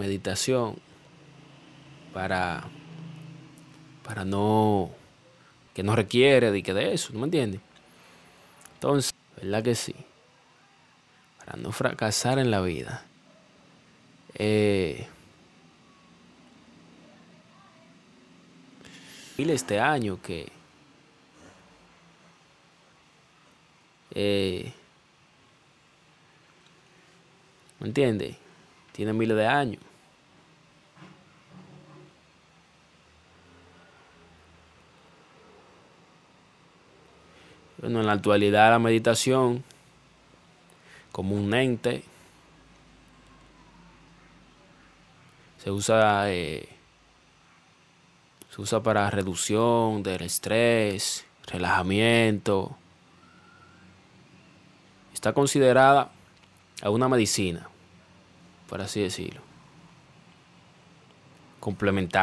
meditación para, para no, que no requiere de que de eso, ¿no me entiendes? Entonces, ¿verdad que sí? Para no fracasar en la vida. Eh, este año que eh, ¿me entiendes? Tiene miles de años. Bueno, en la actualidad la meditación comúnmente se usa eh, se usa para reducción del estrés, relajamiento. Está considerada una medicina, por así decirlo. Complementar